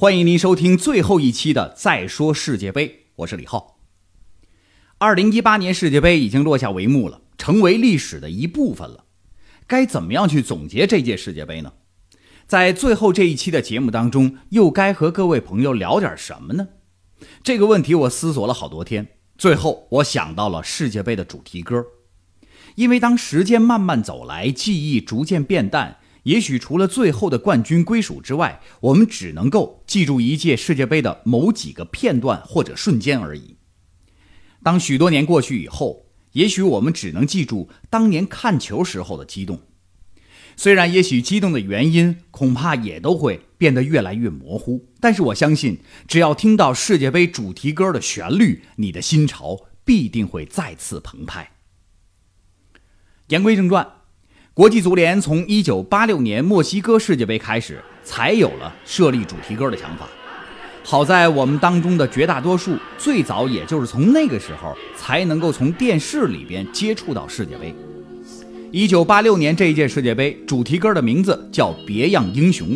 欢迎您收听最后一期的《再说世界杯》，我是李浩。二零一八年世界杯已经落下帷幕了，成为历史的一部分了。该怎么样去总结这届世界杯呢？在最后这一期的节目当中，又该和各位朋友聊点什么呢？这个问题我思索了好多天，最后我想到了世界杯的主题歌。因为当时间慢慢走来，记忆逐渐变淡。也许除了最后的冠军归属之外，我们只能够记住一届世界杯的某几个片段或者瞬间而已。当许多年过去以后，也许我们只能记住当年看球时候的激动。虽然也许激动的原因恐怕也都会变得越来越模糊，但是我相信，只要听到世界杯主题歌的旋律，你的心潮必定会再次澎湃。言归正传。国际足联从一九八六年墨西哥世界杯开始，才有了设立主题歌的想法。好在我们当中的绝大多数，最早也就是从那个时候才能够从电视里边接触到世界杯。一九八六年这一届世界杯主题歌的名字叫《别样英雄》，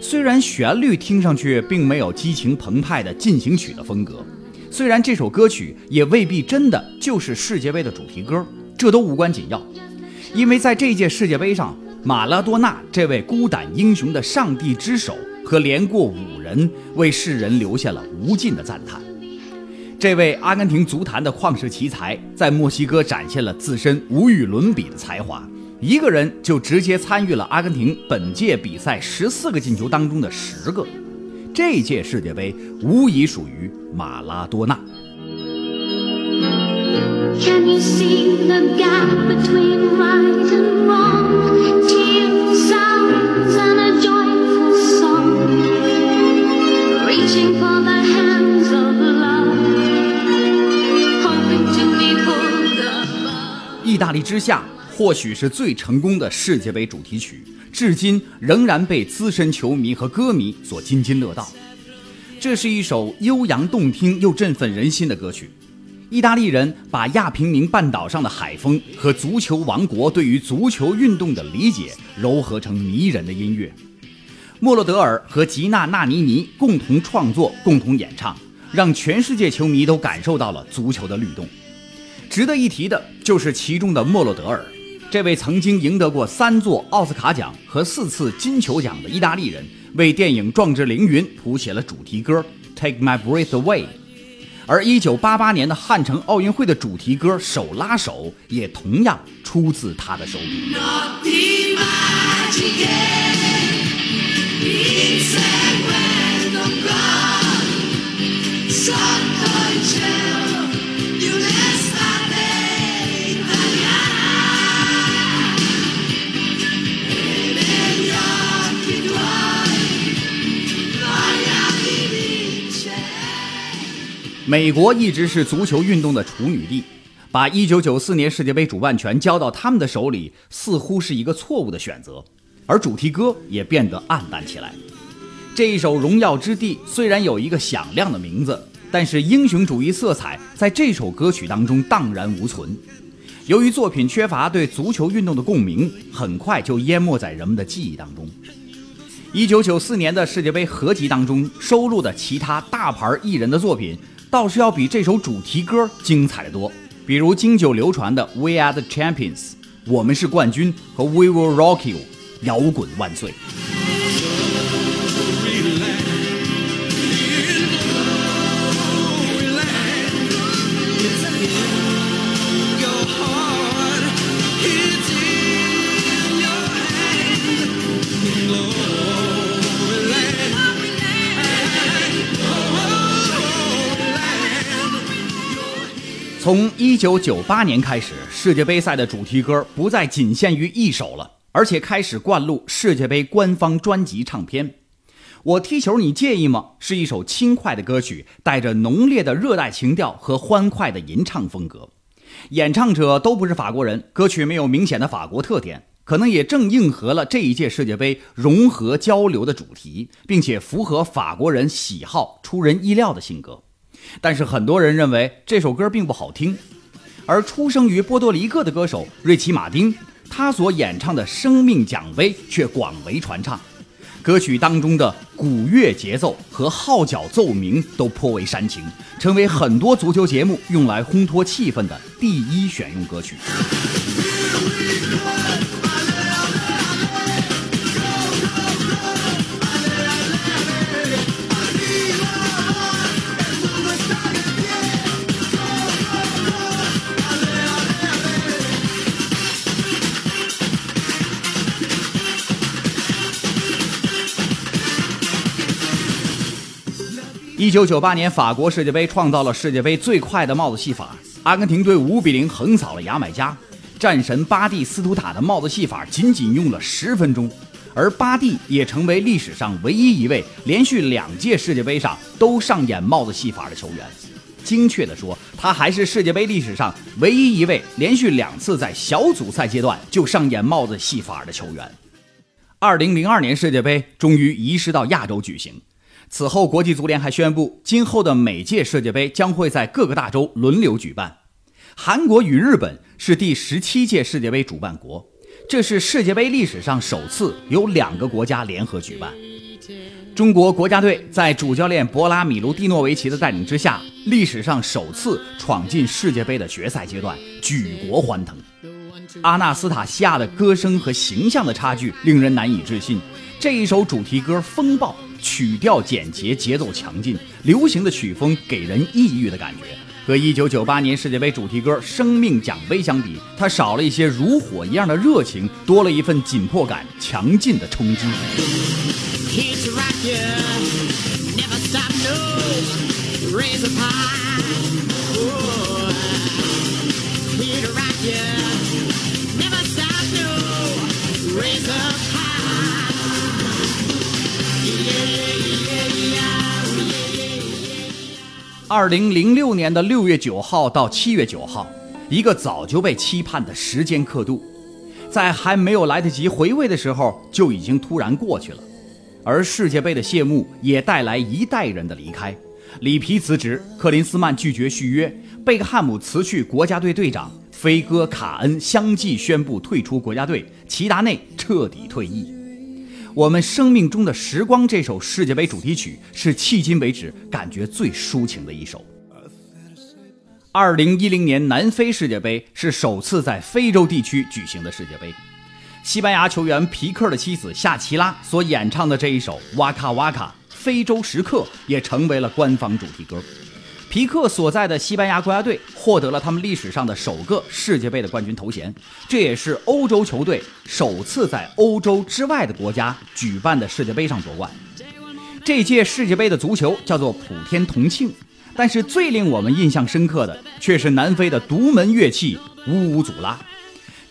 虽然旋律听上去并没有激情澎湃的进行曲的风格，虽然这首歌曲也未必真的就是世界杯的主题歌，这都无关紧要。因为在这届世界杯上，马拉多纳这位孤胆英雄的上帝之手和连过五人，为世人留下了无尽的赞叹。这位阿根廷足坛的旷世奇才，在墨西哥展现了自身无与伦比的才华，一个人就直接参与了阿根廷本届比赛十四个进球当中的十个。这届世界杯无疑属于马拉多纳。意大利之夏或许是最成功的世界杯主题曲，至今仍然被资深球迷和歌迷所津津乐道。这是一首悠扬动听又振奋人心的歌曲。意大利人把亚平宁半岛上的海风和足球王国对于足球运动的理解糅合成迷人的音乐。莫洛德尔和吉娜·纳尼尼共同创作、共同演唱，让全世界球迷都感受到了足球的律动。值得一提的就是其中的莫洛德尔，这位曾经赢得过三座奥斯卡奖和四次金球奖的意大利人，为电影《壮志凌云》谱写了主题歌《Take My Breath Away》。而一九八八年的汉城奥运会的主题歌《手拉手》也同样出自他的手笔。美国一直是足球运动的处女地，把1994年世界杯主办权交到他们的手里，似乎是一个错误的选择。而主题歌也变得暗淡起来。这一首《荣耀之地》虽然有一个响亮的名字，但是英雄主义色彩在这首歌曲当中荡然无存。由于作品缺乏对足球运动的共鸣，很快就淹没在人们的记忆当中。1994年的世界杯合集当中收录的其他大牌艺人的作品。倒是要比这首主题歌精彩的多，比如经久流传的《We Are the Champions》，我们是冠军和《We Will Rock You》，摇滚万岁。从一九九八年开始，世界杯赛的主题歌不再仅限于一首了，而且开始灌录世界杯官方专辑唱片。我踢球，你介意吗？是一首轻快的歌曲，带着浓烈的热带情调和欢快的吟唱风格。演唱者都不是法国人，歌曲没有明显的法国特点，可能也正应和了这一届世界杯融合交流的主题，并且符合法国人喜好出人意料的性格。但是很多人认为这首歌并不好听，而出生于波多黎各的歌手瑞奇·马丁，他所演唱的《生命奖杯》却广为传唱。歌曲当中的鼓乐节奏和号角奏鸣都颇为煽情，成为很多足球节目用来烘托气氛的第一选用歌曲。一九九八年法国世界杯创造了世界杯最快的帽子戏法，阿根廷队五比零横扫了牙买加，战神巴蒂斯图塔的帽子戏法仅仅用了十分钟，而巴蒂也成为历史上唯一一位连续两届世界杯上都上演帽子戏法的球员。精确地说，他还是世界杯历史上唯一一位连续两次在小组赛阶段就上演帽子戏法的球员。二零零二年世界杯终于移师到亚洲举行。此后，国际足联还宣布，今后的每届世界杯将会在各个大洲轮流举办。韩国与日本是第十七届世界杯主办国，这是世界杯历史上首次由两个国家联合举办。中国国家队在主教练博拉米卢蒂诺维奇的带领之下，历史上首次闯进世界杯的决赛阶段，举国欢腾。阿纳斯塔西亚的歌声和形象的差距令人难以置信。这一首主题歌风暴。曲调简洁，节奏强劲，流行的曲风给人抑郁的感觉。和1998年世界杯主题歌《生命奖杯》相比，它少了一些如火一样的热情，多了一份紧迫感、强劲的冲击。二零零六年的六月九号到七月九号，一个早就被期盼的时间刻度，在还没有来得及回味的时候，就已经突然过去了。而世界杯的谢幕也带来一代人的离开：里皮辞职，克林斯曼拒绝续约，贝克汉姆辞去国家队队长，飞哥、卡恩相继宣布退出国家队，齐达内彻底退役。我们生命中的时光，这首世界杯主题曲是迄今为止感觉最抒情的一首。二零一零年南非世界杯是首次在非洲地区举行的世界杯，西班牙球员皮克的妻子夏奇拉所演唱的这一首《哇卡哇卡》非洲时刻也成为了官方主题歌。皮克所在的西班牙国家队获得了他们历史上的首个世界杯的冠军头衔，这也是欧洲球队首次在欧洲之外的国家举办的世界杯上夺冠。这届世界杯的足球叫做普天同庆，但是最令我们印象深刻的却是南非的独门乐器乌乌祖拉。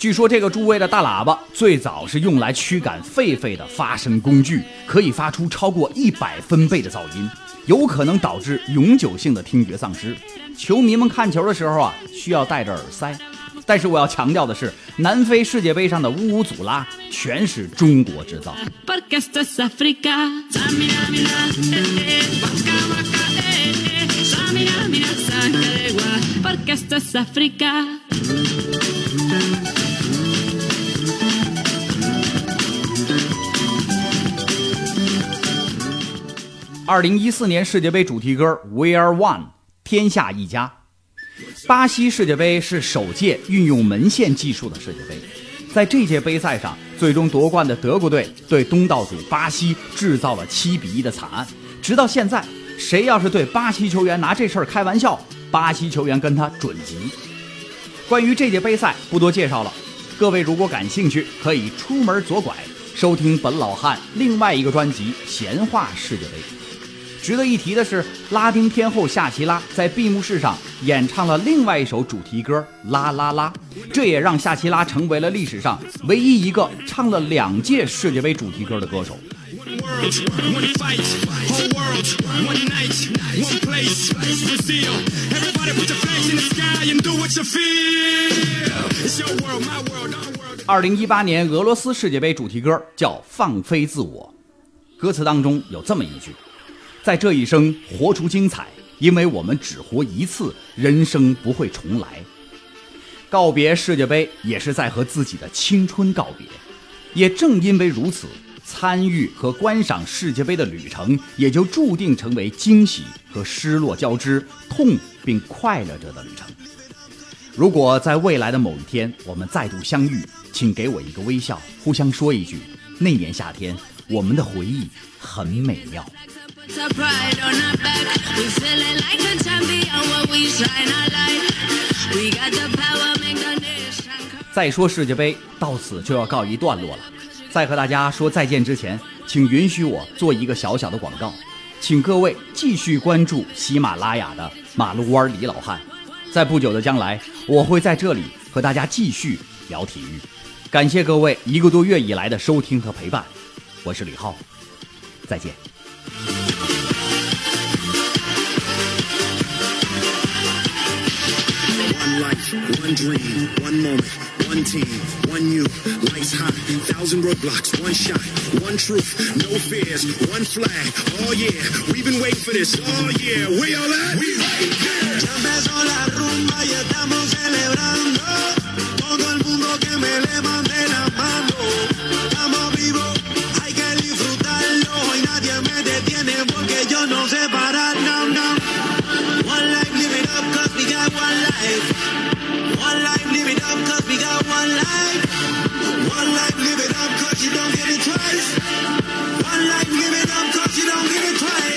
据说这个诸位的大喇叭最早是用来驱赶狒狒的发声工具，可以发出超过一百分贝的噪音。有可能导致永久性的听觉丧失。球迷们看球的时候啊，需要戴着耳塞。但是我要强调的是，南非世界杯上的乌乌祖拉全是中国制造。二零一四年世界杯主题歌《We Are One》，天下一家。巴西世界杯是首届运用门线技术的世界杯，在这届杯赛上，最终夺冠的德国队对东道主巴西制造了七比一的惨案。直到现在，谁要是对巴西球员拿这事儿开玩笑，巴西球员跟他准急。关于这届杯赛不多介绍了，各位如果感兴趣，可以出门左拐收听本老汉另外一个专辑《闲话世界杯》。值得一提的是，拉丁天后夏奇拉在闭幕式上演唱了另外一首主题歌《啦啦啦》，这也让夏奇拉成为了历史上唯一一个唱了两届世界杯主题歌的歌手。二零一八年俄罗斯世界杯主题歌叫《放飞自我》，歌词当中有这么一句。在这一生活出精彩，因为我们只活一次，人生不会重来。告别世界杯，也是在和自己的青春告别。也正因为如此，参与和观赏世界杯的旅程也就注定成为惊喜和失落交织、痛并快乐着的旅程。如果在未来的某一天我们再度相遇，请给我一个微笑，互相说一句：那年夏天，我们的回忆很美妙。再说世界杯到此就要告一段落了。在和大家说再见之前，请允许我做一个小小的广告，请各位继续关注喜马拉雅的马路湾李老汉。在不久的将来，我会在这里和大家继续聊体育。感谢各位一个多月以来的收听和陪伴，我是李浩，再见。One dream, one moment, one team, one you, lights high, thousand roadblocks, one shot, one truth, no fears, one flag. Oh yeah, we've been waiting for this. Oh yeah, we all at? We right you don't get it twice.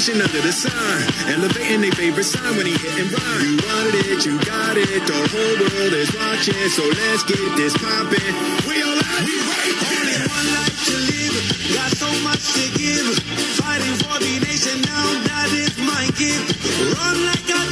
Nation under the sun, elevating their favorite sign when he hit and run. You wanted it, you got it. The whole world is watching, so let's get this poppin'. We all out, we right Only one life to live, got so much to give. Fighting for the nation now, that is my gift. Run like a